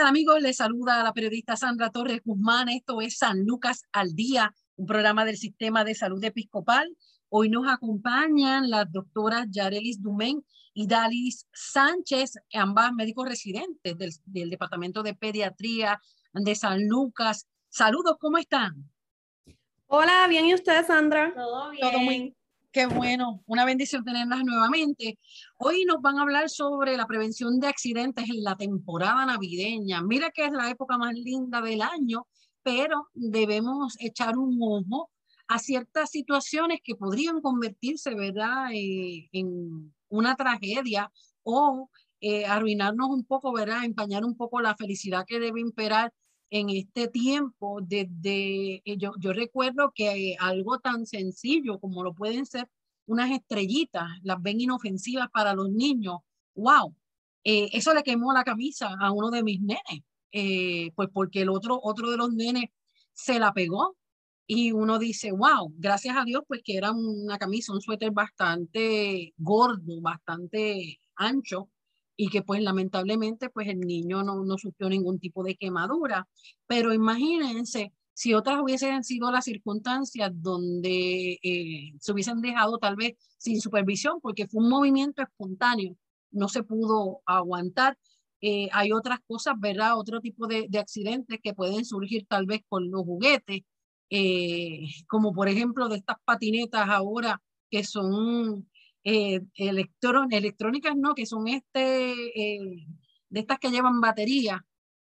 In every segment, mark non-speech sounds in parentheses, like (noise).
Tal amigos? Les saluda la periodista Sandra Torres Guzmán. Esto es San Lucas al Día, un programa del Sistema de Salud Episcopal. Hoy nos acompañan las doctoras Yarelis Dumén y Dalis Sánchez, ambas médicos residentes del, Departamento de Pediatría de San Lucas. Saludos, ¿cómo están? Hola, bien, ¿y usted, Sandra? Todo bien. Todo muy, Qué bueno, una bendición tenerlas nuevamente. Hoy nos van a hablar sobre la prevención de accidentes en la temporada navideña. Mira que es la época más linda del año, pero debemos echar un ojo a ciertas situaciones que podrían convertirse, ¿verdad?, eh, en una tragedia o eh, arruinarnos un poco, ¿verdad?, empañar un poco la felicidad que debe imperar en este tiempo, desde, eh, yo, yo recuerdo que algo tan sencillo como lo pueden ser unas estrellitas, las ven inofensivas para los niños, wow, eh, eso le quemó la camisa a uno de mis nenes, eh, pues porque el otro, otro de los nenes se la pegó y uno dice, wow, gracias a Dios, pues que era una camisa, un suéter bastante gordo, bastante ancho, y que pues lamentablemente pues el niño no, no sufrió ningún tipo de quemadura. Pero imagínense si otras hubiesen sido las circunstancias donde eh, se hubiesen dejado tal vez sin supervisión, porque fue un movimiento espontáneo, no se pudo aguantar. Eh, hay otras cosas, ¿verdad? Otro tipo de, de, accidentes que pueden surgir tal vez con los juguetes, eh, como por ejemplo de estas patinetas ahora que son eh, electrónicas no, que son este, eh, de estas que llevan batería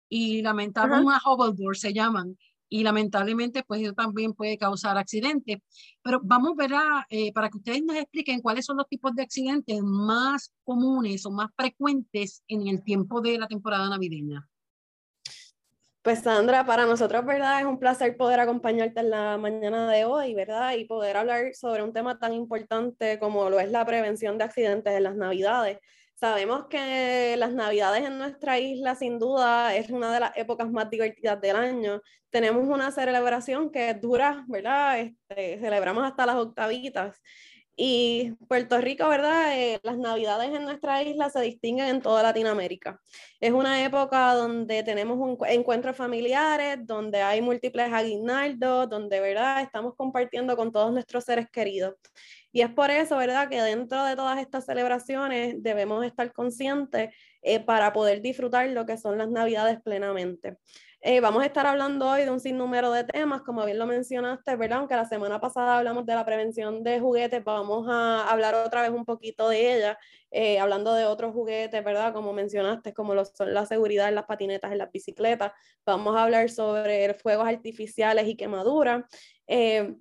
y lamentablemente una hoverboard se llaman y lamentablemente pues eso también puede causar accidentes. Pero vamos a ver eh, para que ustedes nos expliquen cuáles son los tipos de accidentes más comunes o más frecuentes en el tiempo de la temporada navideña. Pues Sandra, para nosotros, ¿verdad? Es un placer poder acompañarte en la mañana de hoy, ¿verdad? Y poder hablar sobre un tema tan importante como lo es la prevención de accidentes en las Navidades. Sabemos que las Navidades en nuestra isla, sin duda, es una de las épocas más divertidas del año. Tenemos una celebración que dura, ¿verdad? Este, celebramos hasta las octavitas. Y Puerto Rico, ¿verdad? Eh, las navidades en nuestra isla se distinguen en toda Latinoamérica. Es una época donde tenemos un, encuentros familiares, donde hay múltiples aguinaldos, donde, ¿verdad? Estamos compartiendo con todos nuestros seres queridos. Y es por eso, ¿verdad? Que dentro de todas estas celebraciones debemos estar conscientes eh, para poder disfrutar lo que son las navidades plenamente. Eh, vamos a estar hablando hoy de un sinnúmero de temas, como bien lo mencionaste, ¿verdad? Aunque la semana pasada hablamos de la prevención de juguetes, vamos a hablar otra vez un poquito de ella, eh, hablando de otros juguetes, ¿verdad? Como mencionaste, como lo son la seguridad en las patinetas, en las bicicletas. Vamos a hablar sobre fuegos artificiales y quemaduras. Eh,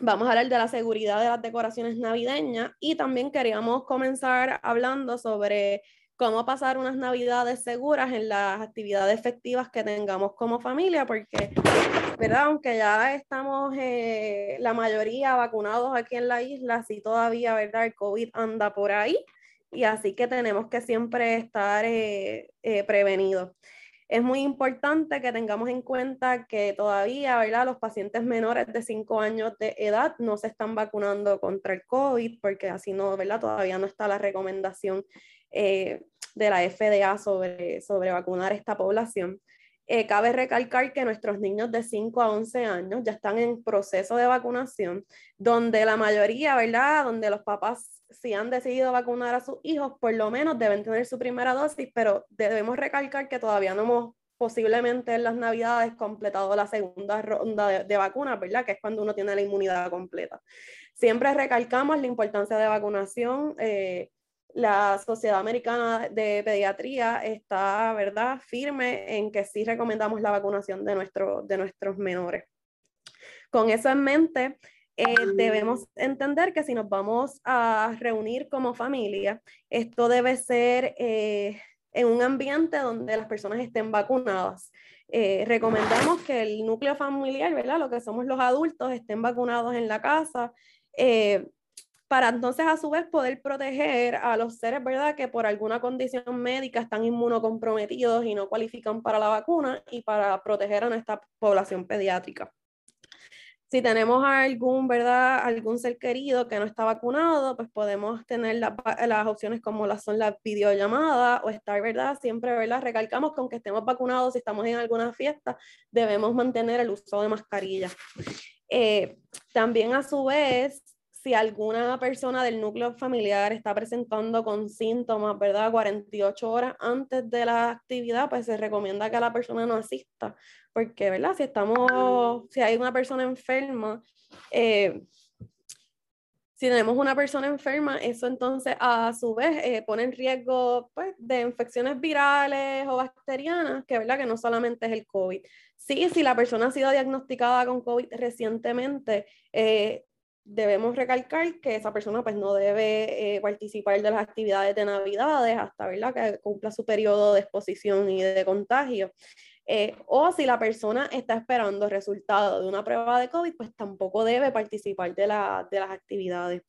vamos a hablar de la seguridad de las decoraciones navideñas y también queríamos comenzar hablando sobre cómo pasar unas navidades seguras en las actividades efectivas que tengamos como familia, porque, ¿verdad? Aunque ya estamos eh, la mayoría vacunados aquí en la isla, sí todavía, ¿verdad? El COVID anda por ahí y así que tenemos que siempre estar eh, eh, prevenidos. Es muy importante que tengamos en cuenta que todavía, ¿verdad? Los pacientes menores de 5 años de edad no se están vacunando contra el COVID porque así no, ¿verdad? Todavía no está la recomendación eh, de la FDA sobre, sobre vacunar esta población. Eh, cabe recalcar que nuestros niños de 5 a 11 años ya están en proceso de vacunación, donde la mayoría, ¿verdad? Donde los papás, si han decidido vacunar a sus hijos, por lo menos deben tener su primera dosis, pero debemos recalcar que todavía no hemos posiblemente en las navidades completado la segunda ronda de, de vacunas, ¿verdad? Que es cuando uno tiene la inmunidad completa. Siempre recalcamos la importancia de vacunación. Eh, la Sociedad Americana de Pediatría está, ¿verdad?, firme en que sí recomendamos la vacunación de, nuestro, de nuestros menores. Con eso en mente, eh, debemos entender que si nos vamos a reunir como familia, esto debe ser eh, en un ambiente donde las personas estén vacunadas. Eh, recomendamos que el núcleo familiar, ¿verdad? Lo que somos los adultos, estén vacunados en la casa para entonces a su vez poder proteger a los seres, ¿verdad?, que por alguna condición médica están inmunocomprometidos y no cualifican para la vacuna y para proteger a nuestra población pediátrica. Si tenemos algún, ¿verdad? algún ser querido que no está vacunado, pues podemos tener las opciones como las son las videollamadas o estar, ¿verdad? Siempre, ¿verdad? Recalcamos que aunque estemos vacunados, si estamos en alguna fiesta, debemos mantener el uso de mascarilla. Eh, también a su vez, si alguna persona del núcleo familiar está presentando con síntomas, ¿verdad? 48 horas antes de la actividad, pues se recomienda que la persona no asista, porque, ¿verdad? Si estamos, si hay una persona enferma, eh, si tenemos una persona enferma, eso entonces a su vez eh, pone en riesgo pues, de infecciones virales o bacterianas, que, ¿verdad? que no solamente es el COVID. Sí, si la persona ha sido diagnosticada con COVID recientemente, eh, debemos recalcar que esa persona pues no debe eh, participar de las actividades de Navidades hasta ¿verdad? que cumpla su periodo de exposición y de contagio. Eh, o si la persona está esperando el resultado de una prueba de COVID, pues tampoco debe participar de, la, de las actividades.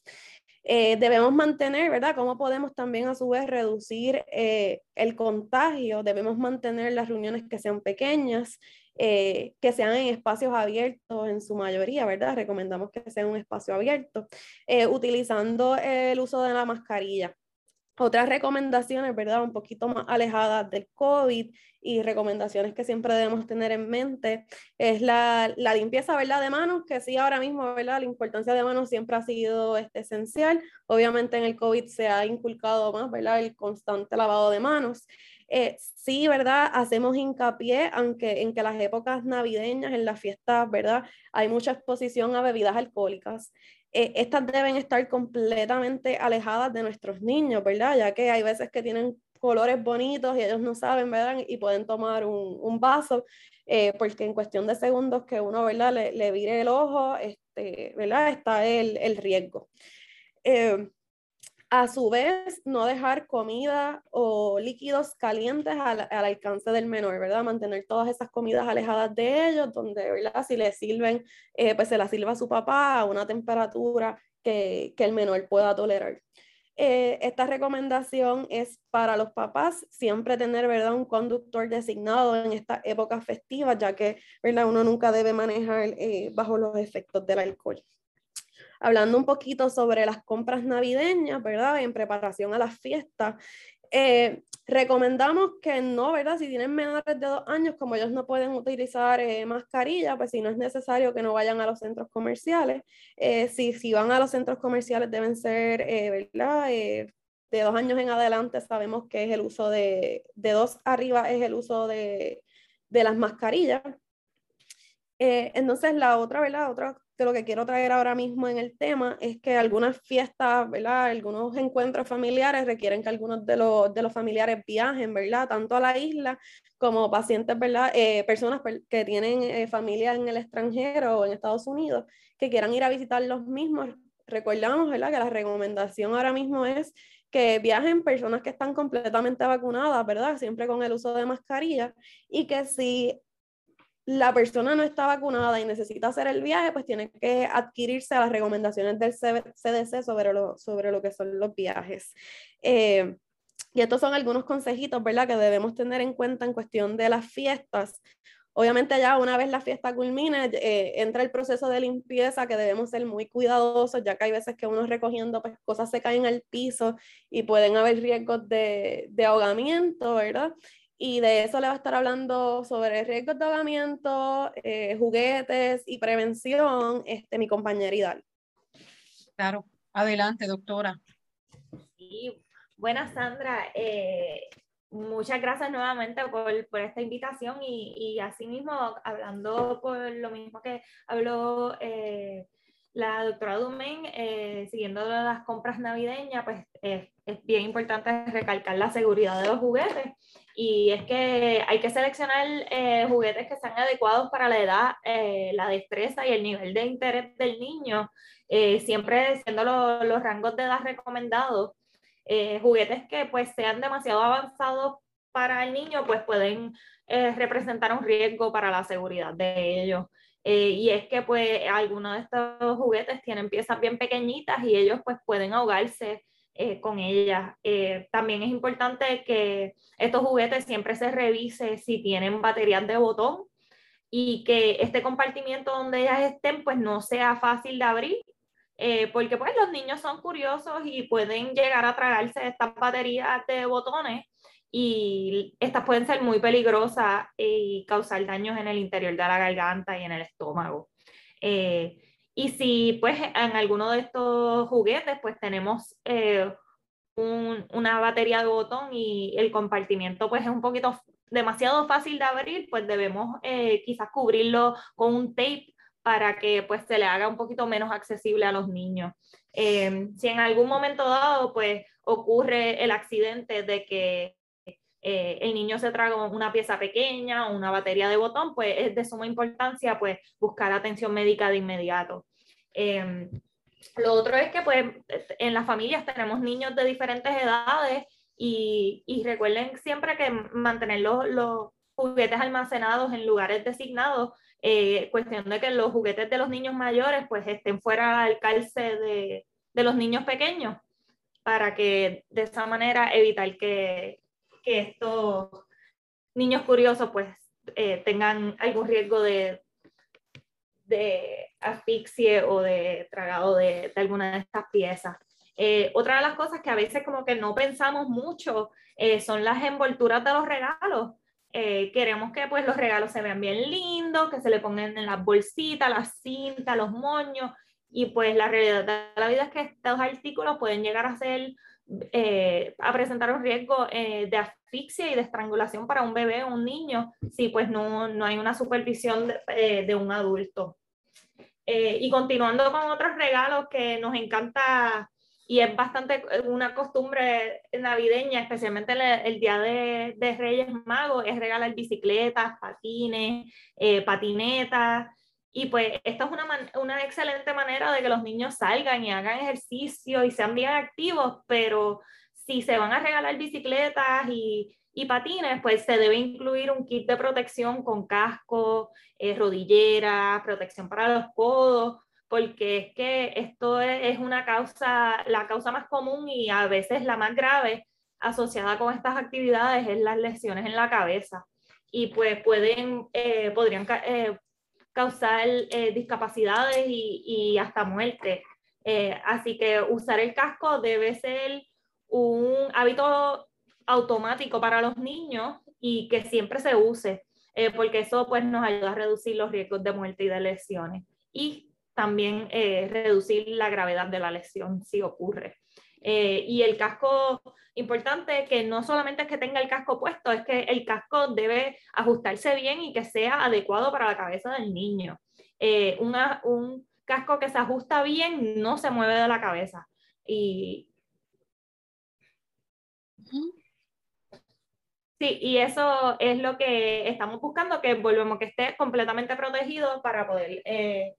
Eh, debemos mantener, ¿verdad? ¿Cómo podemos también a su vez reducir el contagio? Debemos mantener las reuniones que sean pequeñas, eh, que sean en espacios abiertos en su mayoría, ¿verdad? Recomendamos que sea un espacio abierto, eh, utilizando el uso de la mascarilla. Otras recomendaciones, ¿verdad? Un poquito más alejadas del COVID y recomendaciones que siempre debemos tener en mente es la, la, limpieza, ¿verdad? De manos, que sí, ahora mismo, ¿verdad? La importancia de manos siempre ha sido este, esencial. Obviamente en el COVID se ha inculcado más, ¿verdad? El constante lavado de manos. Eh, sí, ¿verdad? Hacemos hincapié, aunque en que las épocas navideñas, en las fiestas, ¿verdad? Hay mucha exposición a bebidas alcohólicas. Eh, estas deben estar completamente alejadas de nuestros niños, ¿verdad? Ya que hay veces que tienen colores bonitos y ellos no saben, ¿verdad? Y pueden tomar un, vaso, eh, porque en cuestión de segundos que uno, ¿verdad? Le, vire el ojo, este, ¿verdad? Está el, el riesgo. Eh, a su vez, no dejar comida o líquidos calientes al, alcance del menor, ¿verdad? Mantener todas esas comidas alejadas de ellos, donde, ¿verdad? Si le sirven, eh, pues se la sirva a su papá a una temperatura que, el menor pueda tolerar. Eh, esta recomendación es para los papás siempre tener ¿verdad? un conductor designado en esta época festiva, ya que ¿verdad? uno nunca debe manejar eh, bajo los efectos del alcohol hablando un poquito sobre las compras navideñas, ¿verdad? En preparación a las fiestas. Eh, recomendamos que no, ¿verdad? Si tienen menores de dos años, como ellos no pueden utilizar eh, mascarilla, pues si no es necesario que no vayan a los centros comerciales. Eh, si, si van a los centros comerciales deben ser, ¿verdad? de dos años en adelante sabemos que es el uso de, de dos arriba es el uso de, de las mascarillas. Entonces la otra, ¿verdad? Otra de lo que quiero traer ahora mismo en el tema es que algunas fiestas, ¿verdad? Algunos encuentros familiares requieren que algunos de los, de los familiares viajen, ¿verdad? Tanto a la isla como pacientes, ¿verdad? Eh, personas que tienen eh, familia en el extranjero o en Estados Unidos que quieran ir a visitar los mismos. Recordamos, ¿verdad? Que la recomendación ahora mismo es que viajen personas que están completamente vacunadas, ¿verdad? Siempre con el uso de mascarilla y que si la persona no está vacunada y necesita hacer el viaje, pues tiene que adquirirse las recomendaciones del CDC sobre lo, sobre lo que son los viajes. Eh, y estos son algunos consejitos, ¿verdad?, que debemos tener en cuenta en cuestión de las fiestas. Obviamente ya una vez la fiesta culmine, eh, entra el proceso de limpieza que debemos ser muy cuidadosos, ya que hay veces que uno recogiendo pues, cosas se caen al piso y pueden haber riesgos de, de ahogamiento, ¿verdad? Y de eso le va a estar hablando sobre riesgos de ahogamiento, eh, juguetes y prevención, este, mi compañera Idal. Claro, adelante, doctora. Sí, buenas, Sandra. Eh, muchas gracias nuevamente por, por esta invitación y, y asimismo, hablando por lo mismo que habló eh, la doctora Dumen, siguiendo las compras navideñas, pues es bien importante recalcar la seguridad de los juguetes y es que hay que seleccionar eh, juguetes que sean adecuados para la edad, eh, la destreza y el nivel de interés del niño, eh, siempre siendo los rangos de edad recomendados. juguetes que pues sean demasiado avanzados para el niño, pues pueden representar un riesgo para la seguridad de ellos. y es que pues algunos de estos juguetes tienen piezas bien pequeñitas y ellos pues pueden ahogarse eh, con ellas. Eh, también es importante que estos juguetes siempre se revise si tienen baterías de botón y que este compartimiento donde ellas estén pues no sea fácil de abrir eh, porque pues los niños son curiosos y pueden llegar a tragarse estas baterías de botones y estas pueden ser muy peligrosas y causar daños en el interior de la garganta y en el estómago. Y si pues en alguno de estos juguetes pues tenemos eh, una batería de botón y el compartimiento pues es un poquito demasiado fácil de abrir, pues debemos eh, quizás cubrirlo con un tape para que pues se le haga un poquito menos accesible a los niños. Em, si en algún momento dado pues ocurre el accidente de que eh, el niño se traga una pieza pequeña o una batería de botón, pues es de suma importancia pues buscar atención médica de inmediato. Em, lo otro es que pues en las familias tenemos niños de diferentes edades y, y recuerden siempre que mantener los, los, juguetes almacenados en lugares designados, eh, cuestión de que los juguetes de los niños mayores pues estén fuera al calce de, de los niños pequeños para que de esa manera evitar que, que estos niños curiosos pues eh, tengan algún riesgo de, de asfixie o de tragado de, alguna de estas piezas. Eh, otra de las cosas que a veces como que no pensamos mucho eh, son las envolturas de los regalos. queremos que pues los regalos se vean bien lindos, que se le pongan en las bolsitas, las cintas, los moños, y pues la realidad de la vida es que estos artículos pueden llegar a ser eh, a presentar un riesgo eh, de asfixia y de estrangulación para un bebé o un niño si pues no, no hay una supervisión de, eh, un adulto. y continuando con otros regalos que nos encanta y es bastante una costumbre navideña, especialmente el, el Día de, de, Reyes Magos, es regalar bicicletas, patines, patinetas, y pues esta es una, una, excelente manera de que los niños salgan y hagan ejercicio y sean bien activos, pero si se van a regalar bicicletas y, y patines, pues se debe incluir un kit de protección con casco, eh, rodilleras, protección para los codos, porque es que esto es una causa, la causa más común y a veces la más grave asociada con estas actividades es las lesiones en la cabeza. Y pues pueden, eh, podrían eh, causar eh, discapacidades y, hasta muerte. Eh, así que usar el casco debe ser un hábito automático para los niños y que siempre se use, eh, porque eso pues nos ayuda a reducir los riesgos de muerte y de lesiones y también reducir la gravedad de la lesión si ocurre. Y el casco importante que no solamente es que tenga el casco puesto, es que el casco debe ajustarse bien y que sea adecuado para la cabeza del niño. Eh, un casco que se ajusta bien no se mueve de la cabeza. Y, Sí, y eso es lo que estamos buscando, que volvemos que esté completamente protegido para poder eh,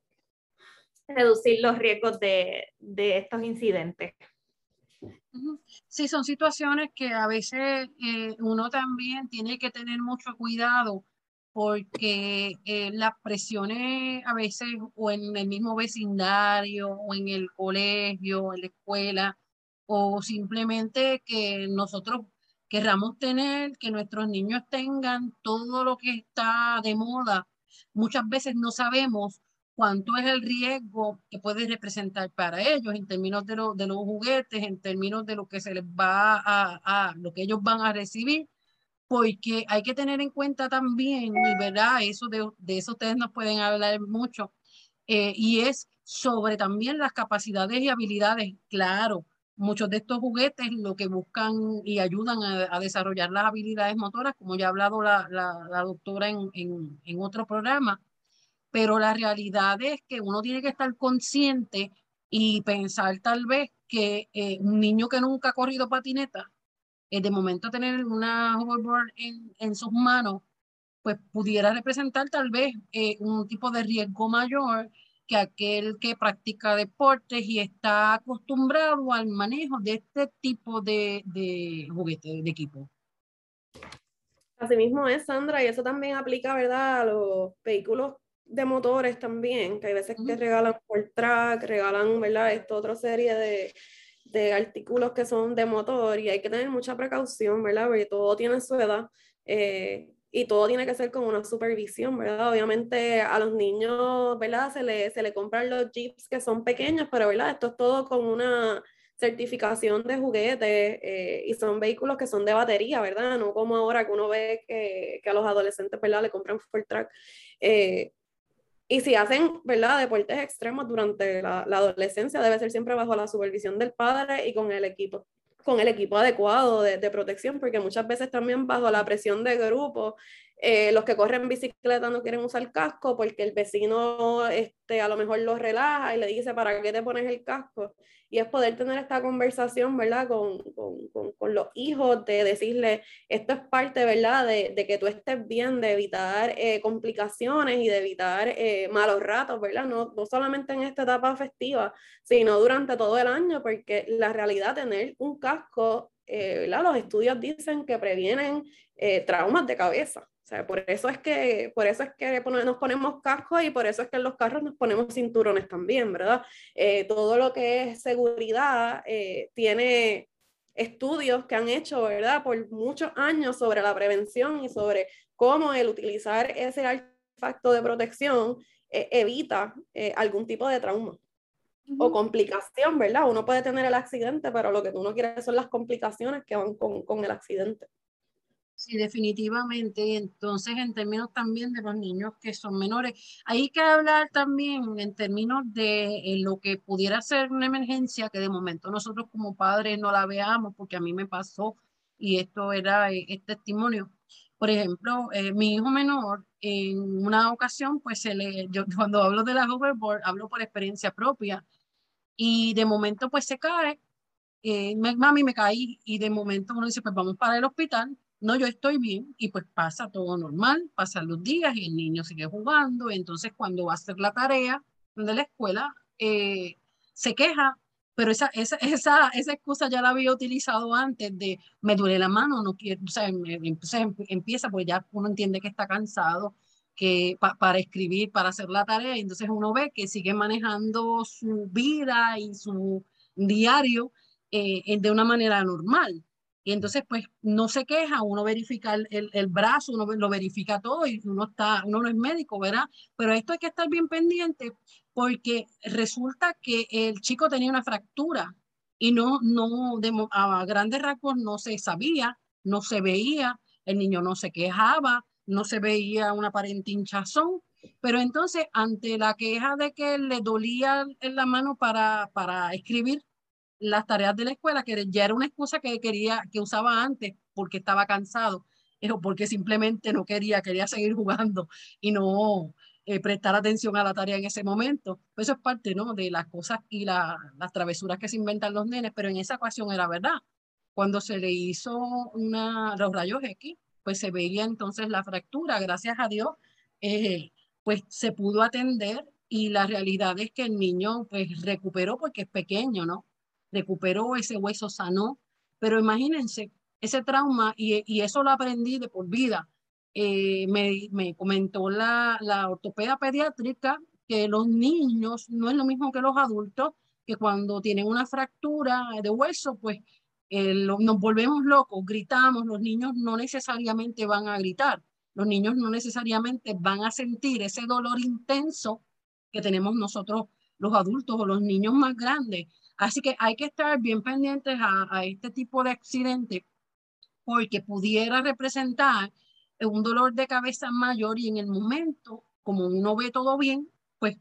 reducir los riesgos de, de estos incidentes. Sí, son situaciones que a veces eh, uno también tiene que tener mucho cuidado porque eh, las presiones a veces o en el mismo vecindario o en el colegio, o en la escuela o simplemente que nosotros querramos tener, que nuestros niños tengan todo lo que está de moda. Muchas veces no sabemos cuánto es el riesgo que puede representar para ellos en términos de, los juguetes, en términos de lo que se les va a, lo que ellos van a recibir, porque hay que tener en cuenta también, y verdad, eso de, eso ustedes nos pueden hablar mucho, eh, y es sobre también las capacidades y habilidades, claro, muchos de estos juguetes lo que buscan y ayudan a, desarrollar las habilidades motoras, como ya ha hablado la, la, la doctora en, en, en otro programa, pero la realidad es que uno tiene que estar consciente y pensar tal vez que eh, un niño que nunca ha corrido patineta eh, de momento tener una hoverboard en, en sus manos, pues pudiera representar tal vez eh, un tipo de riesgo mayor que aquel que practica deportes y está acostumbrado al manejo de este tipo de, de juguete, de equipo. Así mismo es, Sandra, y eso también aplica, ¿verdad?, a los vehículos de motores también, que hay veces que regalan por track, regalan, ¿verdad?, esta otra serie de, de artículos que son de motor y hay que tener mucha precaución, ¿verdad? Porque todo tiene su edad eh, y todo tiene que ser con una supervisión, ¿verdad? Obviamente a los niños, ¿verdad? Se le, se le compran los jeeps que son pequeños, pero, ¿verdad? Esto es todo con una certificación de juguetes eh, y son vehículos que son de batería, ¿verdad? No como ahora que uno ve que, que a los adolescentes, ¿verdad? Le compran full track. Eh, y si hacen, ¿verdad?, deportes extremos durante la, adolescencia, debe ser siempre bajo la supervisión del padre y con el equipo, con el equipo adecuado de, de protección, porque muchas veces también bajo la presión de grupo, eh, los que corren bicicleta no quieren usar casco porque el vecino este, a lo mejor los relaja y le dice, ¿para qué te pones el casco? y es poder tener esta conversación, ¿verdad? Con, con, con, los hijos, de decirle, esto es parte, ¿verdad? De, de que tú estés bien, de evitar eh, complicaciones y de evitar eh, malos ratos, ¿verdad? No, no solamente en esta etapa festiva, sino durante todo el año, porque la realidad, tener un casco, eh, ¿verdad? Los estudios dicen que previenen traumas de cabeza. O sea, por eso es que, por eso es que nos ponemos cascos y por eso es que en los carros nos ponemos cinturones también, ¿verdad? Eh, todo lo que es seguridad eh, tiene estudios que han hecho, ¿verdad? Por muchos años sobre la prevención y sobre cómo el utilizar ese artefacto de protección eh, evita algún tipo de trauma o complicación, ¿verdad? Uno puede tener el accidente, pero lo que tú no quieres son las complicaciones que van con, con el accidente. Sí, definitivamente. Entonces, en términos también de los niños que son menores, hay que hablar también en términos de lo que pudiera ser una emergencia, que de momento nosotros como padres no la veamos, porque a mí me pasó y esto era el testimonio. Por ejemplo, eh, mi hijo menor, en una ocasión, pues se le, yo (laughs) cuando hablo de la hoverboard, hablo por experiencia propia, y de momento pues se cae, eh, mami me caí, y de momento uno dice, pues vamos para el hospital, no, yo estoy bien y pues pasa todo normal, pasan los días y el niño sigue jugando, entonces cuando va a hacer la tarea de la escuela, eh, se queja, pero esa, esa, esa, esa excusa ya la había utilizado antes de me duele la mano, no quiero, o sea, entonces empieza, pues ya uno entiende que está cansado, que para escribir, para hacer la tarea, y entonces uno ve que sigue manejando su vida y su diario eh, de una manera normal. Y entonces, pues, no se queja, uno verifica el, el, brazo, uno lo verifica todo y uno, está, uno no es médico, ¿verdad? Pero esto hay que estar bien pendiente porque resulta que el chico tenía una fractura y no, no, a grandes rasgos no se sabía, no se veía, el niño no se quejaba, no se veía una aparente hinchazón, pero entonces ante la queja de que le dolía en la mano para, para escribir, las tareas de la escuela, que ya era una excusa que quería, que usaba antes porque estaba cansado, o porque simplemente no quería, quería seguir jugando y no eh, prestar atención a la tarea en ese momento. Pues eso es parte, ¿no? De las cosas y las travesuras que se inventan los nenes, pero en esa ocasión era verdad. Cuando se le hizo una, los rayos X, pues se veía entonces la fractura, gracias a Dios, eh, pues se pudo atender y la realidad es que el niño pues recuperó porque es pequeño, ¿no? Recuperó ese hueso, sanó, pero imagínense ese trauma y, eso lo aprendí de por vida. Eh, me, me, comentó la, la ortopeda pediátrica que los niños no es lo mismo que los adultos, que cuando tienen una fractura de hueso, pues eh, nos volvemos locos, gritamos, los niños no necesariamente van a gritar, los niños no necesariamente van a sentir ese dolor intenso que tenemos nosotros los adultos o los niños más grandes. Así que hay que estar bien pendientes a, este tipo de accidente porque pudiera representar un dolor de cabeza mayor y en el momento, como uno ve todo bien, pues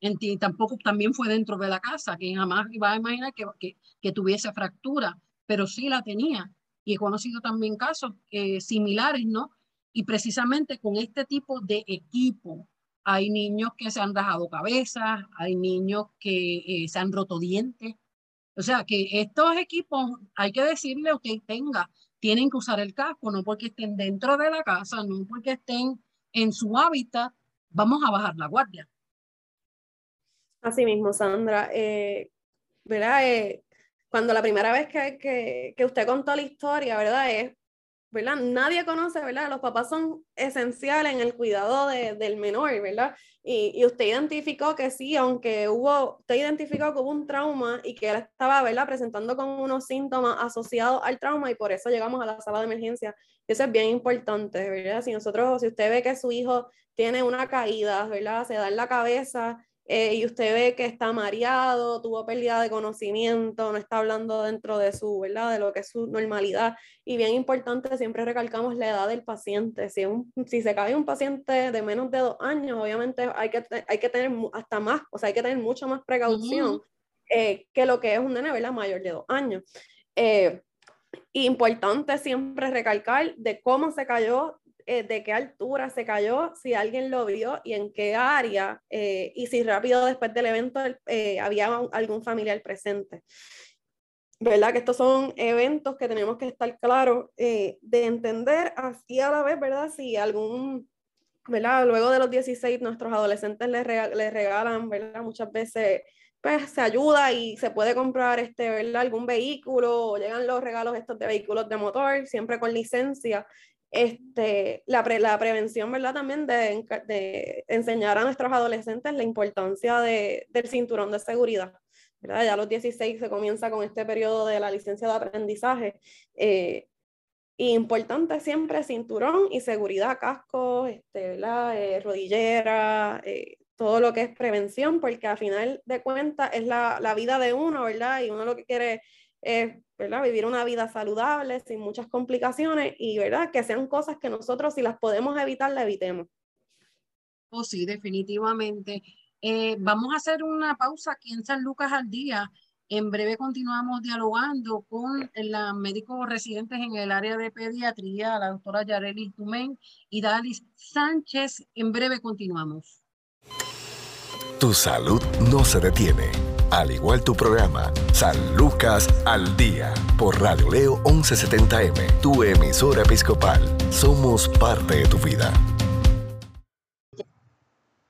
en ti, tampoco también fue dentro de la casa, que jamás iba a imaginar que, que, tuviese fractura, pero sí la tenía. Y he conocido también casos eh, similares, ¿no? Y precisamente con este tipo de equipo, hay niños que se han rajado cabezas, hay niños que eh, se han roto dientes. O sea que estos equipos, hay que decirle a usted tenga tienen que usar el casco, no porque estén dentro de la casa, no porque estén en su hábitat, vamos a bajar la guardia. Así mismo, Sandra. Eh, ¿verdad? Eh, cuando la primera vez que, que, que, usted contó la historia, ¿verdad? ¿Verdad? Nadie conoce, ¿verdad? Los papás son esenciales en el cuidado de, del menor, ¿verdad? Y, y, usted identificó que sí, aunque hubo, usted identificó que hubo un trauma y que él estaba, ¿verdad? Presentando con unos síntomas asociados al trauma y por eso llegamos a la sala de emergencia. Eso es bien importante, ¿verdad? Si nosotros, si usted ve que su hijo tiene una caída, ¿verdad? Se da en la cabeza eh, y usted ve que está mareado, tuvo pérdida de conocimiento, no está hablando dentro de su, ¿verdad? De lo que es su normalidad. Y bien importante, siempre recalcamos la edad del paciente. Si, un, si se cae un paciente de menos de dos años, obviamente hay que, hay que tener hasta más, o sea, hay que tener mucha más precaución eh, que lo que es un nene, ¿verdad? Mayor de dos años. Eh, importante siempre recalcar de cómo se cayó, eh, de qué altura se cayó, si alguien lo vio y en qué área, eh, y si rápido después del evento eh, había algún familiar presente. ¿Verdad? Que estos son eventos que tenemos que estar claros de entender así a la vez, ¿verdad? Si algún, ¿verdad? Luego de los 16, nuestros adolescentes les, les regalan, ¿verdad? Muchas veces pues se ayuda y se puede comprar este, ¿verdad? algún vehículo o llegan los regalos estos de vehículos de motor, siempre con licencia este, la, la prevención, ¿verdad? También de, de, enseñar a nuestros adolescentes la importancia de, del cinturón de seguridad. ¿verdad? Ya a los 16 se comienza con este periodo de la licencia de aprendizaje. Eh, importante siempre cinturón y seguridad, casco, este. Eh, rodillera, eh, todo lo que es prevención, porque al final de cuentas es la, la, vida de uno, ¿verdad? Y uno lo que quiere es ¿verdad? vivir una vida saludable, sin muchas complicaciones y ¿verdad? que sean cosas que nosotros si las podemos evitar, la evitemos. Oh, sí, definitivamente. Eh, vamos a hacer una pausa aquí en San Lucas al día. En breve continuamos dialogando con la médicos residentes en el área de pediatría, la doctora Yareli Tumén y Dalis Sánchez. En breve continuamos. Tu salud no se detiene al igual tu programa, San Lucas al Día, por Radio Leo 1170M, tu emisora episcopal. Somos parte de tu vida.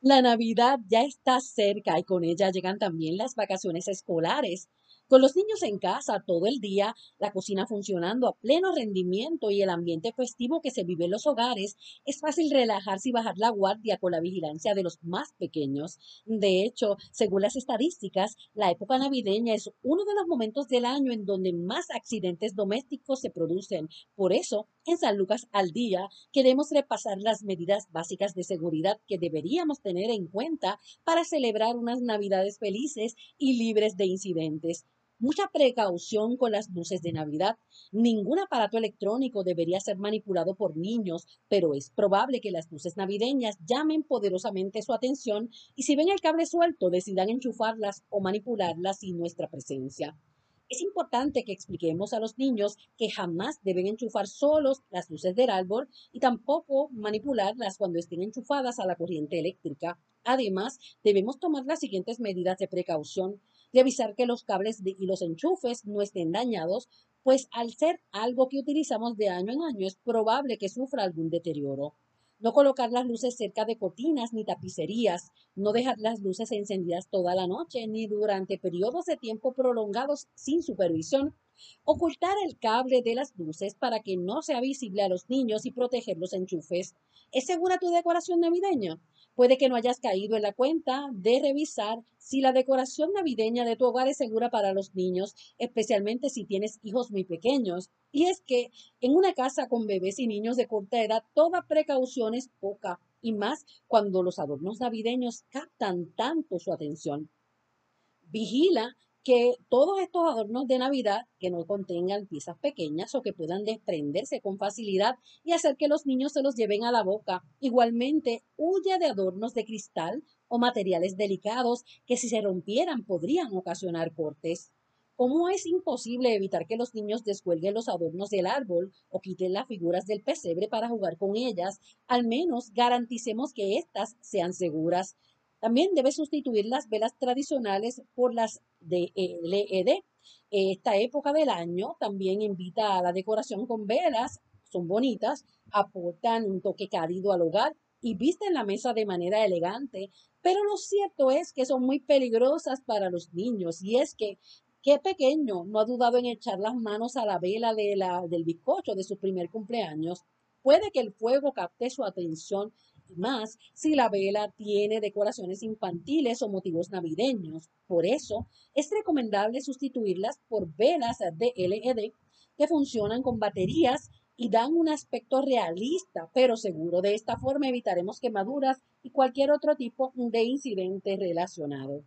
La Navidad ya está cerca y con ella llegan también las vacaciones escolares. Con los niños en casa todo el día, la cocina funcionando a pleno rendimiento y el ambiente festivo que se vive en los hogares, es fácil relajarse y bajar la guardia con la vigilancia de los más pequeños. De hecho, según las estadísticas, la época navideña es uno de los momentos del año en donde más accidentes domésticos se producen. Por eso, en San Lucas al día queremos repasar las medidas básicas de seguridad que deberíamos tener en cuenta para celebrar unas navidades felices y libres de incidentes. Mucha precaución con las luces de Navidad. Ningún aparato electrónico debería ser manipulado por niños, pero es probable que las luces navideñas llamen poderosamente su atención y si ven el cable suelto decidan enchufarlas o manipularlas sin nuestra presencia. Es importante que expliquemos a los niños que jamás deben enchufar solos las luces del árbol y tampoco manipularlas cuando estén enchufadas a la corriente eléctrica. Además, debemos tomar las siguientes medidas de precaución revisar que los cables y los enchufes no estén dañados, pues al ser algo que utilizamos de año en año es probable que sufra algún deterioro. No colocar las luces cerca de cortinas ni tapicerías, no dejar las luces encendidas toda la noche ni durante periodos de tiempo prolongados sin supervisión. Ocultar el cable de las luces para que no sea visible a los niños y proteger los enchufes. ¿Es segura tu decoración navideña? Puede que no hayas caído en la cuenta de revisar si la decoración navideña de tu hogar es segura para los niños, especialmente si tienes hijos muy pequeños. Y es que en una casa con bebés y niños de corta edad, toda precaución es poca, y más cuando los adornos navideños captan tanto su atención. Vigila que todos estos adornos de Navidad que no contengan piezas pequeñas o que puedan desprenderse con facilidad y hacer que los niños se los lleven a la boca. Igualmente, huye de adornos de cristal o materiales delicados que si se rompieran podrían ocasionar cortes. Como es imposible evitar que los niños descuelguen los adornos del árbol o quiten las figuras del pesebre para jugar con ellas, al menos garanticemos que éstas sean seguras. También debe sustituir las velas tradicionales por las de LED. Esta época del año también invita a la decoración con velas, son bonitas, aportan un toque cálido al hogar y visten la mesa de manera elegante, pero lo cierto es que son muy peligrosas para los niños y es que qué pequeño no ha dudado en echar las manos a la vela de la, del bizcocho de su primer cumpleaños. Puede que el fuego capte su atención más si la vela tiene decoraciones infantiles o motivos navideños. Por eso es recomendable sustituirlas por velas de LED que funcionan con baterías y dan un aspecto realista, pero seguro. De esta forma evitaremos quemaduras y cualquier otro tipo de incidente relacionado.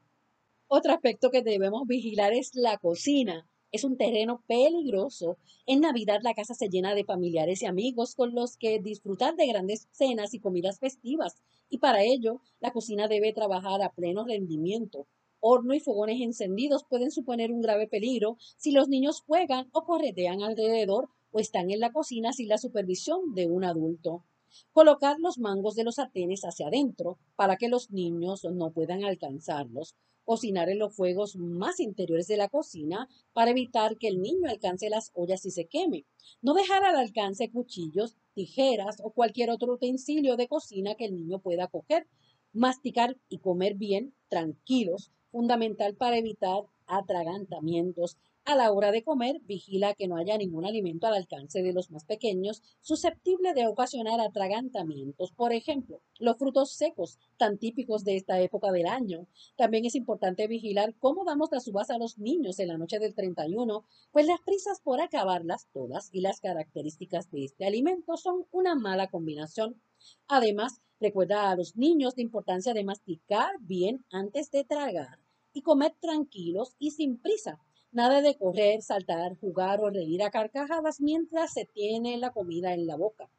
Otro aspecto que debemos vigilar es la cocina. Es un terreno peligroso. En Navidad la casa se llena de familiares y amigos con los que disfrutar de grandes cenas y comidas festivas. Y para ello, la cocina debe trabajar a pleno rendimiento. Horno y fogones encendidos pueden suponer un grave peligro si los niños juegan o corretean alrededor o están en la cocina sin la supervisión de un adulto. Colocar los mangos de los sartenes hacia adentro para que los niños no puedan alcanzarlos. Cocinar en los fuegos más interiores de la cocina para evitar que el niño alcance las ollas y se queme. No dejar al alcance cuchillos, tijeras o cualquier otro utensilio de cocina que el niño pueda coger. Masticar y comer bien, tranquilos, fundamental para evitar atragantamientos a la hora de comer, vigila que no haya ningún alimento al alcance de los más pequeños susceptible de ocasionar atragantamientos. Por ejemplo, los frutos secos, tan típicos de esta época del año. También es importante vigilar cómo damos las uvas a los niños en la noche del 31, pues las prisas por acabarlas todas y las características de este alimento son una mala combinación. Además, recuerda a los niños la importancia de masticar bien antes de tragar y comer tranquilos y sin prisa Nada de correr, saltar, jugar o reír a carcajadas mientras se tiene la comida en la boca.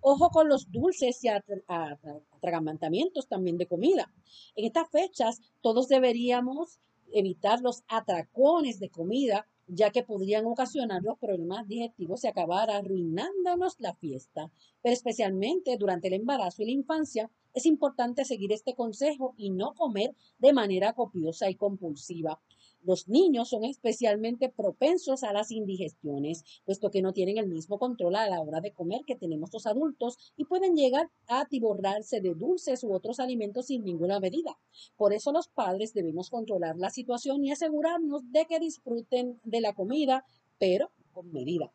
Ojo con los dulces y atragantamientos también de comida. En estas fechas todos deberíamos evitar los atracones de comida, ya que podrían ocasionar los problemas digestivos y acabar arruinándonos la fiesta. Pero especialmente durante el embarazo y la infancia, es importante seguir este consejo y no comer de manera copiosa y compulsiva. Los niños son especialmente propensos a las indigestiones, puesto que no tienen el mismo control a la hora de comer que tenemos los adultos y pueden llegar a atiborrarse de dulces u otros alimentos sin ninguna medida. Por eso los padres debemos controlar la situación y asegurarnos de que disfruten de la comida, pero con medida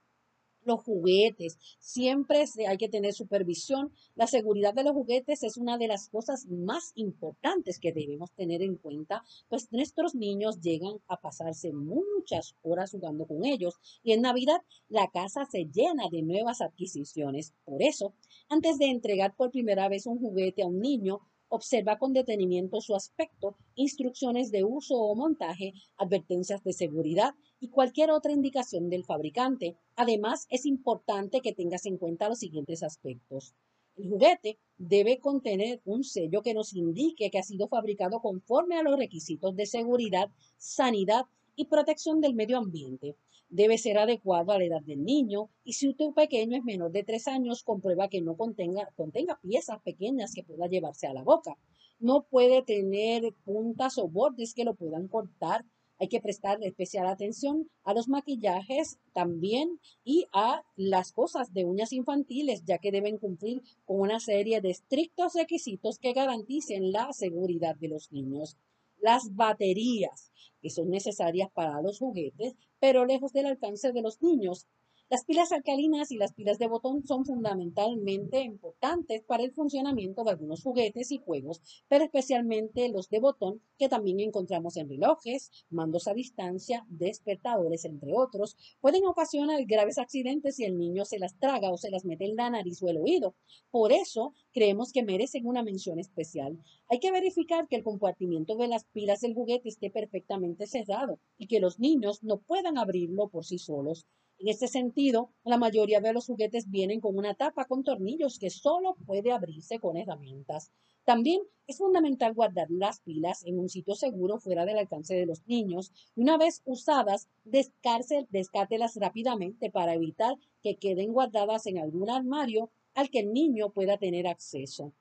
los juguetes. Siempre hay que tener supervisión. La seguridad de los juguetes es una de las cosas más importantes que debemos tener en cuenta, pues nuestros niños llegan a pasarse muchas horas jugando con ellos y en Navidad la casa se llena de nuevas adquisiciones. Por eso, antes de entregar por primera vez un juguete a un niño, Observa con detenimiento su aspecto, instrucciones de uso o montaje, advertencias de seguridad y cualquier otra indicación del fabricante. Además, es importante que tengas en cuenta los siguientes aspectos. El juguete debe contener un sello que nos indique que ha sido fabricado conforme a los requisitos de seguridad, sanidad y protección del medio ambiente debe ser adecuado a la edad del niño y si tu pequeño es menor de tres años, comprueba que no contenga, contenga piezas pequeñas que pueda llevarse a la boca. No puede tener puntas o bordes que lo puedan cortar. Hay que prestar especial atención a los maquillajes también y a las cosas de uñas infantiles, ya que deben cumplir con una serie de estrictos requisitos que garanticen la seguridad de los niños. Las baterías que son necesarias para los juguetes, pero lejos del alcance de los niños. Las pilas alcalinas y las pilas de botón son fundamentalmente importantes para el funcionamiento de algunos juguetes y juegos, pero especialmente los de botón que también encontramos en relojes, mandos a distancia, despertadores, entre otros, pueden ocasionar graves accidentes si el niño se las traga o se las mete en la nariz o el oído. Por eso, creemos que merecen una mención especial. Hay que verificar que el compartimiento de las pilas del juguete esté perfectamente cerrado y que los niños no puedan abrirlo por sí solos. En este sentido, la mayoría de los juguetes vienen con una tapa con tornillos que solo puede abrirse con herramientas. También es fundamental guardar las pilas en un sitio seguro fuera del alcance de los niños y una vez usadas, descártelas rápidamente para evitar que queden guardadas en algún armario al que el niño pueda tener acceso.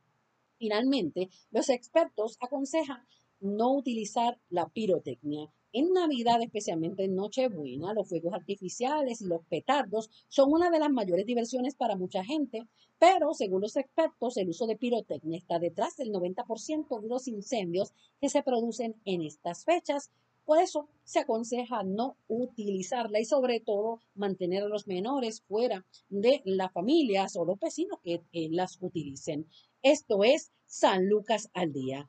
Finalmente, los expertos aconsejan no utilizar la pirotecnia. En Navidad, especialmente en Nochebuena, los fuegos artificiales y los petardos son una de las mayores diversiones para mucha gente, pero según los expertos, el uso de pirotecnia está detrás del 90% de los incendios que se producen en estas fechas. Por eso se aconseja no utilizarla y sobre todo mantener a los menores fuera de las familias o los vecinos que las utilicen. Esto es San Lucas al Día.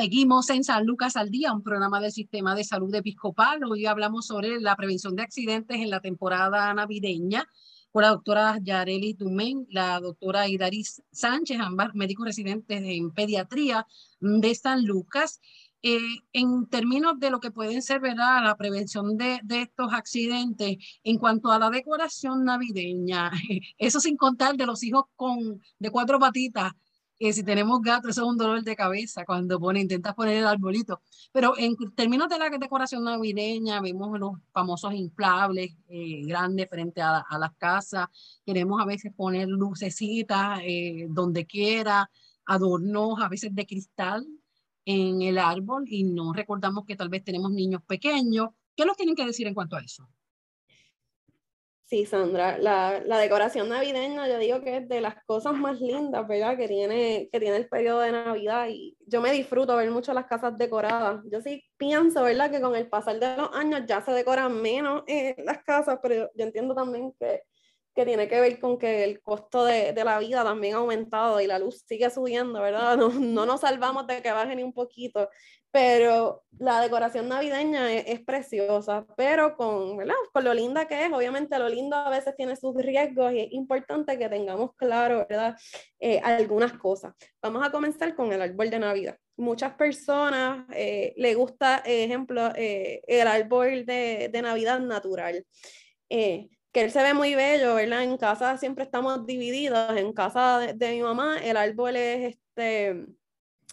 Seguimos en San Lucas al Día, un programa del Sistema de Salud Episcopal. Hoy hablamos sobre la prevención de accidentes en la temporada navideña con la doctora Yareli Dumén, la doctora Idaris Sánchez, ambas médicos residentes en pediatría de San Lucas. Eh, en términos de lo que pueden ser, ¿verdad? La prevención de, de, estos accidentes en cuanto a la decoración navideña, (laughs) eso sin contar de los hijos con, de cuatro patitas que si tenemos gatos, eso es un dolor de cabeza cuando pone, intentas poner el arbolito. Pero en términos de la decoración navideña, vemos los famosos inflables eh, grandes frente a, a, las casas. Queremos a veces poner lucecitas eh, donde quiera, adornos a veces de cristal en el árbol y no recordamos que tal vez tenemos niños pequeños. ¿Qué nos tienen que decir en cuanto a eso? Sí, Sandra, la, la, decoración navideña yo digo que es de las cosas más lindas, ¿verdad? Que tiene, que tiene el periodo de Navidad y yo me disfruto ver mucho las casas decoradas. Yo sí pienso, ¿verdad? Que con el pasar de los años ya se decoran menos eh, las casas, pero yo entiendo también que que tiene que ver con que el costo de, de, la vida también ha aumentado y la luz sigue subiendo, ¿verdad? (laughs) No, no nos salvamos de que baje ni un poquito, pero la decoración navideña es, es, preciosa, pero con, ¿verdad? con lo linda que es, obviamente lo lindo a veces tiene sus riesgos y es importante que tengamos claro, ¿verdad? Eh, algunas cosas. Vamos a comenzar con el árbol de Navidad. Muchas personas eh, le gusta, ejemplo, eh, el árbol de, de Navidad natural. Eh, que él se ve muy bello, ¿verdad? En casa siempre estamos divididos, en casa de, mi mamá el árbol es este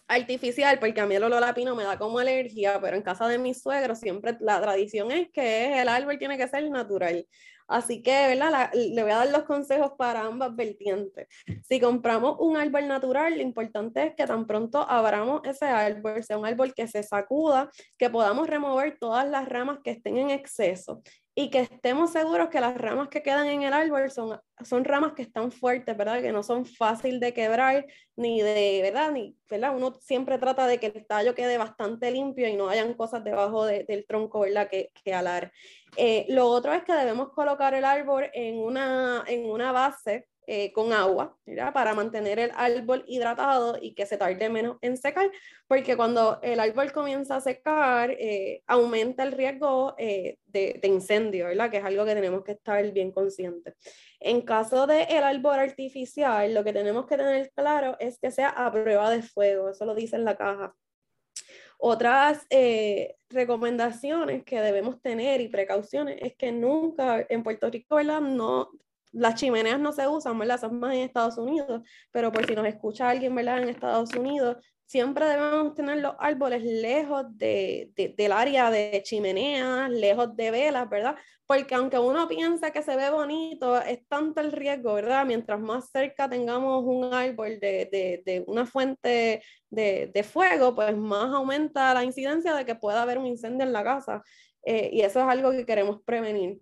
artificial porque a mí el olor a me da como alergia, pero en casa de mis suegros siempre la tradición es que el árbol tiene que ser natural. Así que, ¿verdad? le voy a dar los consejos para ambas vertientes. Si compramos un árbol natural, lo importante es que tan pronto abramos ese árbol, sea un árbol que se sacuda, que podamos remover todas las ramas que estén en exceso y que estemos seguros que las ramas que quedan en el árbol son, son ramas que están fuertes, ¿verdad? Que no son fácil de quebrar, ni de, ¿verdad? Ni, ¿verdad? Uno siempre trata de que el tallo quede bastante limpio y no hayan cosas debajo de, del tronco, ¿verdad? Que, que alar. Eh, lo otro es que debemos colocar el árbol en una, en una base eh, con agua, ¿verdad? Para mantener el árbol hidratado y que se tarde menos en secar, porque cuando el árbol comienza a secar, eh, aumenta el riesgo eh, de, de, incendio, ¿verdad? Que es algo que tenemos que estar bien conscientes. En caso del el árbol artificial, lo que tenemos que tener claro es que sea a prueba de fuego, eso lo dice en la caja. Otras recomendaciones que debemos tener y precauciones es que nunca en Puerto Rico, ¿verdad? No, las chimeneas no se usan, ¿verdad? Son más en Estados Unidos, pero por si nos escucha alguien, ¿verdad? En Estados Unidos, siempre debemos tener los árboles lejos de, de, del área de chimeneas, lejos de velas, ¿verdad? Porque aunque uno piensa que se ve bonito, es tanto el riesgo, ¿verdad? Mientras más cerca tengamos un árbol de, de una fuente de, fuego, pues más aumenta la incidencia de que pueda haber un incendio en la casa. Eh, y eso es algo que queremos prevenir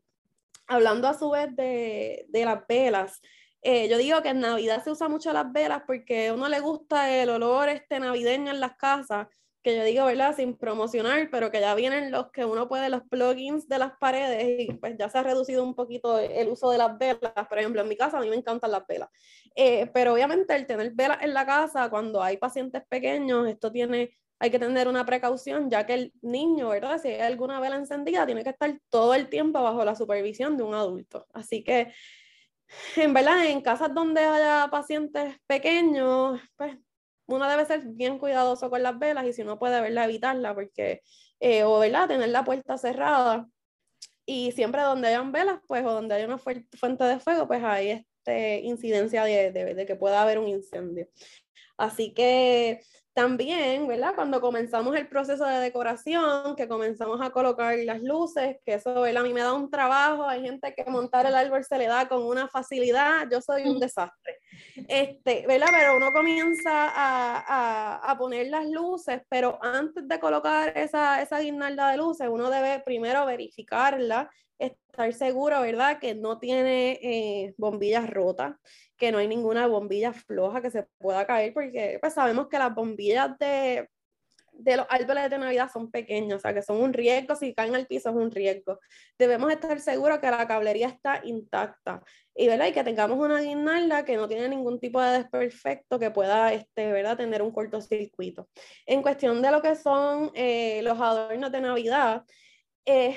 hablando a su vez de, de las velas, eh, yo digo que en Navidad se usa mucho las velas porque a uno le gusta el olor este navideño en las casas, que yo digo, ¿verdad? Sin promocionar, pero que ya vienen los que uno puede, los plugins de las paredes y pues ya se ha reducido un poquito el uso de las velas. Por ejemplo, en mi casa a mí me encantan las velas. Eh, pero obviamente el tener velas en la casa cuando hay pacientes pequeños, esto tiene hay que tener una precaución, ya que el niño, ¿verdad? Si hay alguna vela encendida, tiene que estar todo el tiempo bajo la supervisión de un adulto. Así que, en verdad, en casas donde haya pacientes pequeños, pues uno debe ser bien cuidadoso con las velas y si no puede, verla, evitarla, porque eh, o ¿verdad? tener la puerta cerrada. Y siempre donde hayan velas, pues, o donde haya una fuente de fuego, pues hay este, incidencia de, de que pueda haber un incendio. Así que también, ¿verdad? Cuando comenzamos el proceso de decoración, que comenzamos a colocar las luces, que eso, ¿verdad? A mí me da un trabajo, hay gente que montar el árbol se le da con una facilidad, yo soy un (laughs) desastre. Este, ¿verdad? Pero uno comienza a, a, a poner las luces, pero antes de colocar esa, esa guirnalda de luces, uno debe primero verificarla, estar seguro, ¿verdad? Que no tiene eh, bombillas rotas, que no hay ninguna bombilla floja que se pueda caer, porque pues sabemos que las bombillas de, de los árboles de Navidad son pequeños, o sea que son un riesgo, si caen al piso es un riesgo. Debemos estar seguros que la cablería está intacta y, ¿verdad? y que tengamos una guirnalda que no tiene ningún tipo de desperfecto que pueda este, ¿verdad? tener un cortocircuito. En cuestión de lo que son eh, los adornos de Navidad, eh,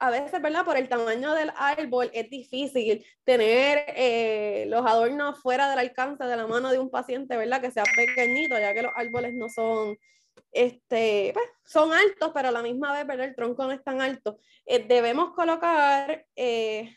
a veces, ¿verdad? Por el tamaño del árbol es difícil tener eh, los adornos fuera del alcance de la mano de un paciente, ¿verdad? Que sea pequeñito, ya que los árboles no son, este, pues, son altos, pero a la misma vez, ¿verdad? El tronco no es tan alto. Eh, debemos colocar, eh,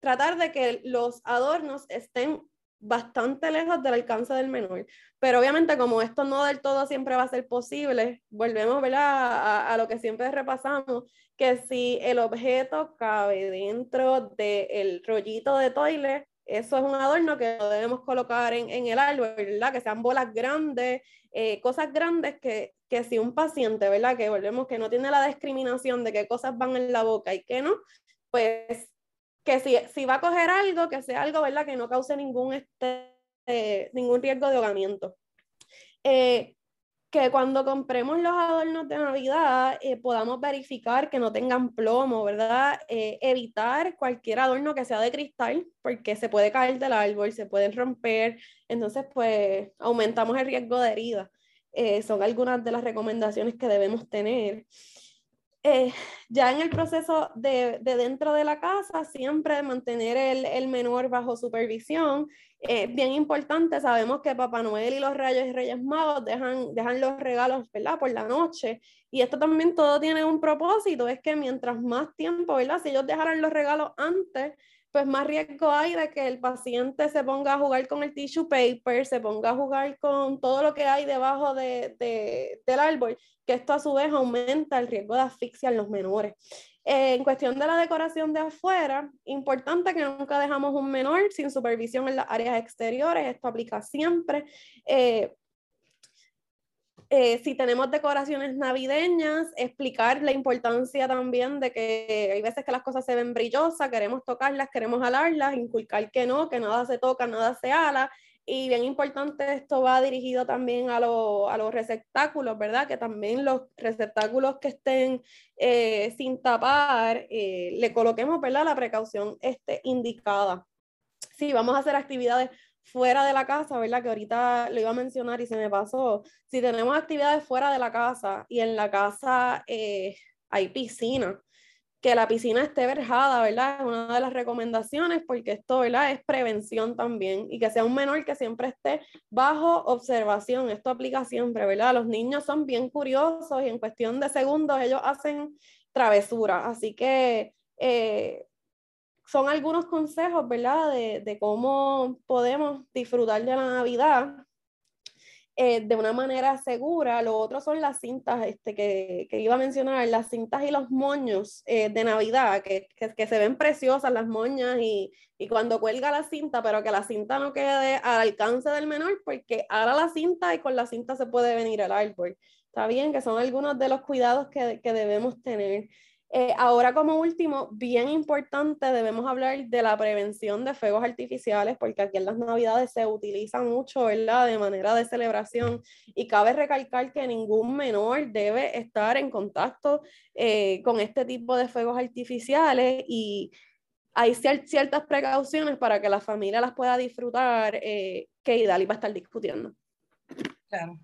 tratar de que los adornos estén bastante lejos del alcance del menor. Pero obviamente como esto no del todo siempre va a ser posible, volvemos A, a, lo que siempre repasamos, que si el objeto cabe dentro del rollito de toilet, eso es un adorno que debemos colocar en, el árbol, ¿verdad? Que sean bolas grandes, eh, cosas grandes que, que si un paciente, ¿verdad? Que volvemos que no tiene la discriminación de qué cosas van en la boca y qué no, pues que si, si va a coger algo, que sea algo, ¿verdad? Que no cause ningún, este, eh, ningún riesgo de ahogamiento. Eh, que cuando compremos los adornos de Navidad eh, podamos verificar que no tengan plomo, ¿verdad? evitar cualquier adorno que sea de cristal, porque se puede caer del árbol, se pueden romper, entonces pues aumentamos el riesgo de herida. son algunas de las recomendaciones que debemos tener. Eh, ya en el proceso de, de, dentro de la casa, siempre mantener el, el menor bajo supervisión. Eh, bien importante, sabemos que Papá Noel y los Reyes y Reyes Magos dejan, dejan los regalos ¿verdad? por la noche. Y esto también todo tiene un propósito, es que mientras más tiempo, ¿verdad? si ellos dejaran los regalos antes, pues más riesgo hay de que el paciente se ponga a jugar con el tissue paper, se ponga a jugar con todo lo que hay debajo de, de, del árbol, que esto a su vez aumenta el riesgo de asfixia en los menores. Eh, en cuestión de la decoración de afuera, importante que nunca dejamos un menor sin supervisión en las áreas exteriores, esto aplica siempre. Eh, eh, si tenemos decoraciones navideñas, explicar la importancia también de que hay veces que las cosas se ven brillosas, queremos tocarlas, queremos alarlas, inculcar que no, que nada se toca, nada se ala. Y bien importante, esto va dirigido también a, a los receptáculos, ¿verdad? Que también los receptáculos que estén eh, sin tapar, eh, le coloquemos, ¿verdad? La precaución este, indicada. Sí, vamos a hacer actividades fuera de la casa, ¿verdad? Que ahorita lo iba a mencionar y se me pasó. Si tenemos actividades fuera de la casa y en la casa eh, hay piscina, que la piscina esté verjada, ¿verdad? Es una de las recomendaciones porque esto, ¿verdad? Es prevención también y que sea un menor que siempre esté bajo observación. Esto aplica siempre, ¿verdad? Los niños son bien curiosos y en cuestión de segundos ellos hacen travesuras. Así que eh, son algunos consejos, ¿verdad? De, de, cómo podemos disfrutar de la Navidad eh, de una manera segura. Lo otro son las cintas este, que, que iba a mencionar, las cintas y los moños eh, de Navidad, que, que, que, se ven preciosas las moñas y, y, cuando cuelga la cinta, pero que la cinta no quede al alcance del menor, porque ahora la cinta y con la cinta se puede venir al árbol. Está bien, que son algunos de los cuidados que, que debemos tener. Eh, ahora como último, bien importante, debemos hablar de la prevención de fuegos artificiales, porque aquí en las navidades se utiliza mucho, ¿verdad? De manera de celebración y cabe recalcar que ningún menor debe estar en contacto eh, con este tipo de fuegos artificiales y hay ciertas precauciones para que la familia las pueda disfrutar, eh, que Idali va a estar discutiendo. Claro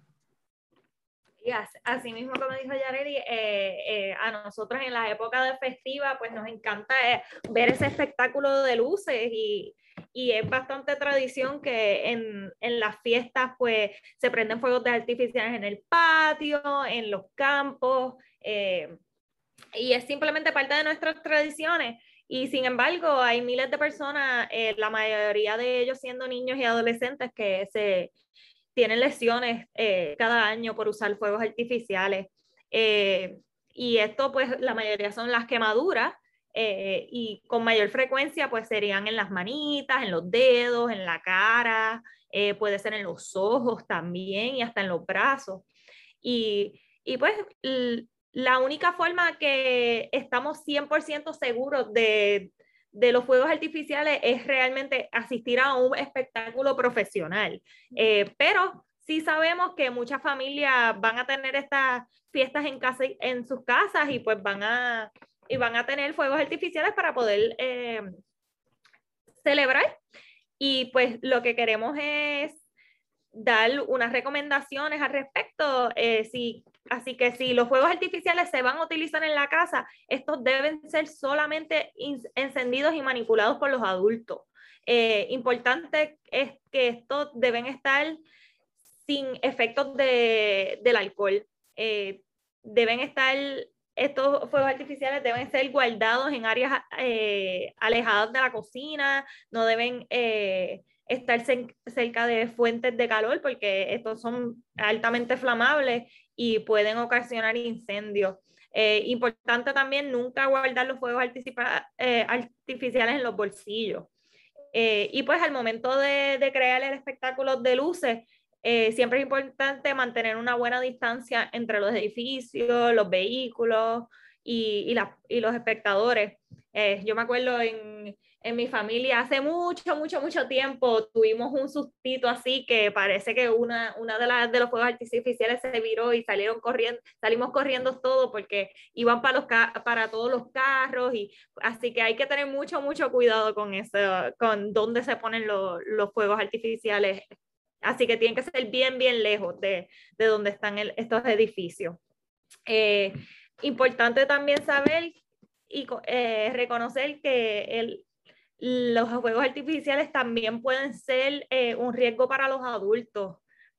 así mismo como dijo Yareli, eh, eh, a nosotros en la época de festiva, pues nos encanta eh, ver ese espectáculo de luces y, y es bastante tradición que en, en, las fiestas pues se prenden fuegos de artificiales en el patio, en los campos, eh, y es simplemente parte de nuestras tradiciones. Y sin embargo, hay miles de personas, eh, la mayoría de ellos siendo niños y adolescentes, que se tienen lesiones eh, cada año por usar fuegos artificiales. y esto, pues, la mayoría son las quemaduras, eh, y con mayor frecuencia pues serían en las manitas, en los dedos, en la cara, eh, puede ser en los ojos también y hasta en los brazos. Y, y pues la única forma que estamos 100% seguros de, de, los fuegos artificiales es realmente asistir a un espectáculo profesional. Eh, pero sí sabemos que muchas familias van a tener estas fiestas en, casa, en sus casas y pues van a y van a tener fuegos artificiales para poder eh, celebrar. Y pues lo que queremos es dar unas recomendaciones al respecto. Eh, si, así que si los fuegos artificiales se van a utilizar en la casa, estos deben ser solamente encendidos y manipulados por los adultos. Eh, importante es que estos deben estar sin efectos de, del alcohol. deben estar estos fuegos artificiales deben ser guardados en áreas eh, alejadas de la cocina, no deben eh, estar cerca de fuentes de calor porque estos son altamente flamables y pueden ocasionar incendios. Eh, importante también nunca guardar los fuegos artificiales en los bolsillos. y pues al momento de, crear el espectáculo de luces, eh, siempre es importante mantener una buena distancia entre los edificios, los vehículos y, y, los espectadores. Eh, yo me acuerdo en, en, mi familia hace mucho, mucho, mucho tiempo tuvimos un sustito así que parece que una, una de, las de los fuegos artificiales se viró y salieron corriendo, salimos corriendo todos porque iban para, los, para todos los carros y así que hay que tener mucho, mucho cuidado con eso, con dónde se ponen los, los fuegos artificiales Así que tienen que ser bien, bien lejos de, de donde están estos edificios. Eh, importante también saber y eh, reconocer que el, los juegos artificiales también pueden ser eh, un riesgo para los adultos,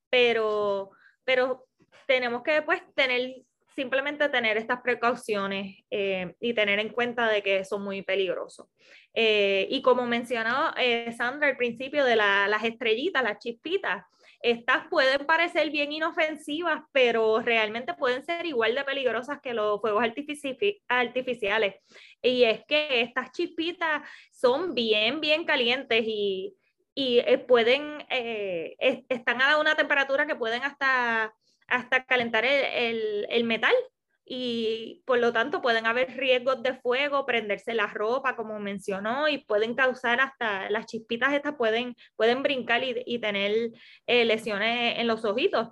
pero, pero tenemos que pues, tener simplemente tener estas precauciones eh, y tener en cuenta de que son muy peligrosos. Eh, y como mencionó Sandra al principio de las estrellitas, las chispitas, estas pueden parecer bien inofensivas, pero realmente pueden ser igual de peligrosas que los fuegos artificiales. Y es que estas chispitas son bien, bien calientes y, y pueden, están a una temperatura que pueden hasta hasta calentar el, el, metal y por lo tanto pueden haber riesgos de fuego, prenderse la ropa, como mencionó, y pueden causar hasta las chispitas estas pueden, pueden brincar y, y tener eh, lesiones en los ojitos.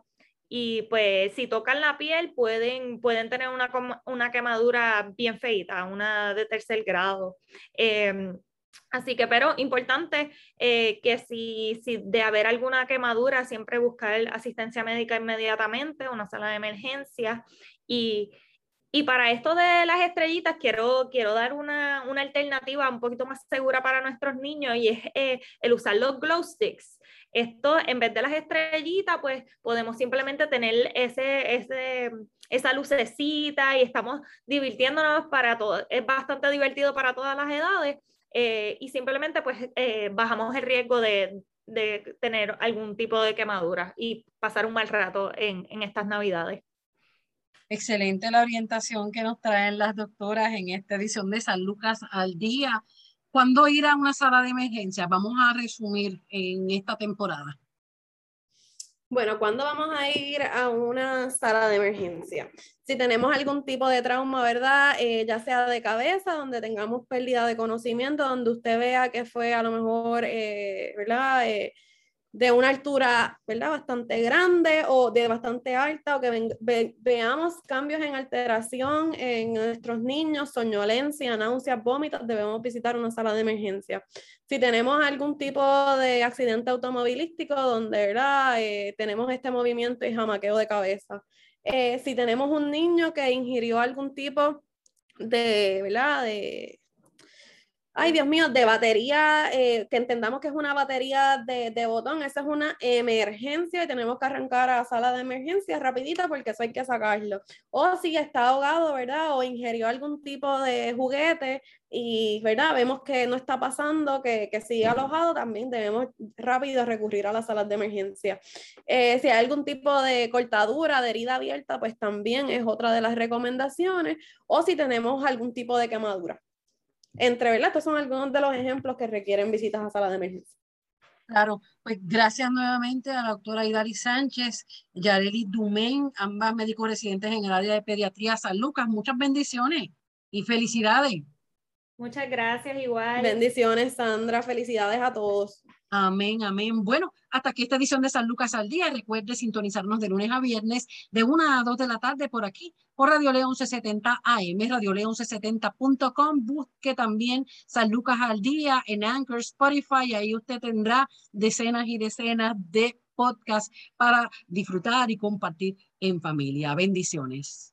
Y pues si tocan la piel pueden, pueden tener una, una quemadura bien feita, una de tercer grado. Eh, Así que, pero importante eh, que si, si, de haber alguna quemadura, siempre buscar asistencia médica inmediatamente, una sala de emergencia. Y, y para esto de las estrellitas, quiero, quiero dar una, una, alternativa un poquito más segura para nuestros niños y es eh, el usar los glow sticks. Esto, en vez de las estrellitas, pues podemos simplemente tener ese, ese, esa lucecita y estamos divirtiéndonos para todo. Es bastante divertido para todas las edades eh, y simplemente pues eh, bajamos el riesgo de, de, tener algún tipo de quemadura y pasar un mal rato en, en estas navidades. Excelente la orientación que nos traen las doctoras en esta edición de San Lucas al día. ¿Cuándo ir a una sala de emergencia? Vamos a resumir en esta temporada. Bueno, ¿cuándo vamos a ir a una sala de emergencia? Si tenemos algún tipo de trauma, ¿verdad? Eh, ya sea de cabeza, donde tengamos pérdida de conocimiento, donde usted vea que fue a lo mejor, eh, ¿verdad? Eh, de una altura, ¿verdad? Bastante grande o de bastante alta, o que veamos cambios en alteración en nuestros niños, soñolencia, náuseas, vómitos, debemos visitar una sala de emergencia. Si tenemos algún tipo de accidente automovilístico donde, ¿verdad? Eh, tenemos este movimiento y jamaqueo de cabeza. Eh, si tenemos un niño que ingirió algún tipo de, ¿verdad? De ay Dios mío, de batería, eh, que entendamos que es una batería de, de, botón, esa es una emergencia y tenemos que arrancar a la sala de emergencia rapidita porque eso hay que sacarlo. O si está ahogado, ¿verdad? O ingirió algún tipo de juguete y, ¿verdad? Vemos que no está pasando, que, que sigue alojado, también debemos rápido recurrir a las salas de emergencia. Eh, si hay algún tipo de cortadura, de herida abierta, pues también es otra de las recomendaciones. O si tenemos algún tipo de quemadura entre, ¿verdad? Estos son algunos de los ejemplos que requieren visitas a sala de emergencia. Claro, pues gracias nuevamente a la doctora Idari Sánchez, Yareli Dumen, ambas médicos residentes en el área de pediatría San Lucas. Muchas bendiciones y felicidades. Muchas gracias, igual. Bendiciones, Sandra. Felicidades a todos. Amén, amén. Bueno, hasta aquí esta edición de San Lucas al Día. Recuerde sintonizarnos de lunes a viernes de 1 a 2 de la tarde por aquí, por Radio León 1170 AM, Radio León 1170.com. Busque también San Lucas al Día en Anchor, Spotify. Ahí usted tendrá decenas y decenas de podcasts para disfrutar y compartir en familia. Bendiciones.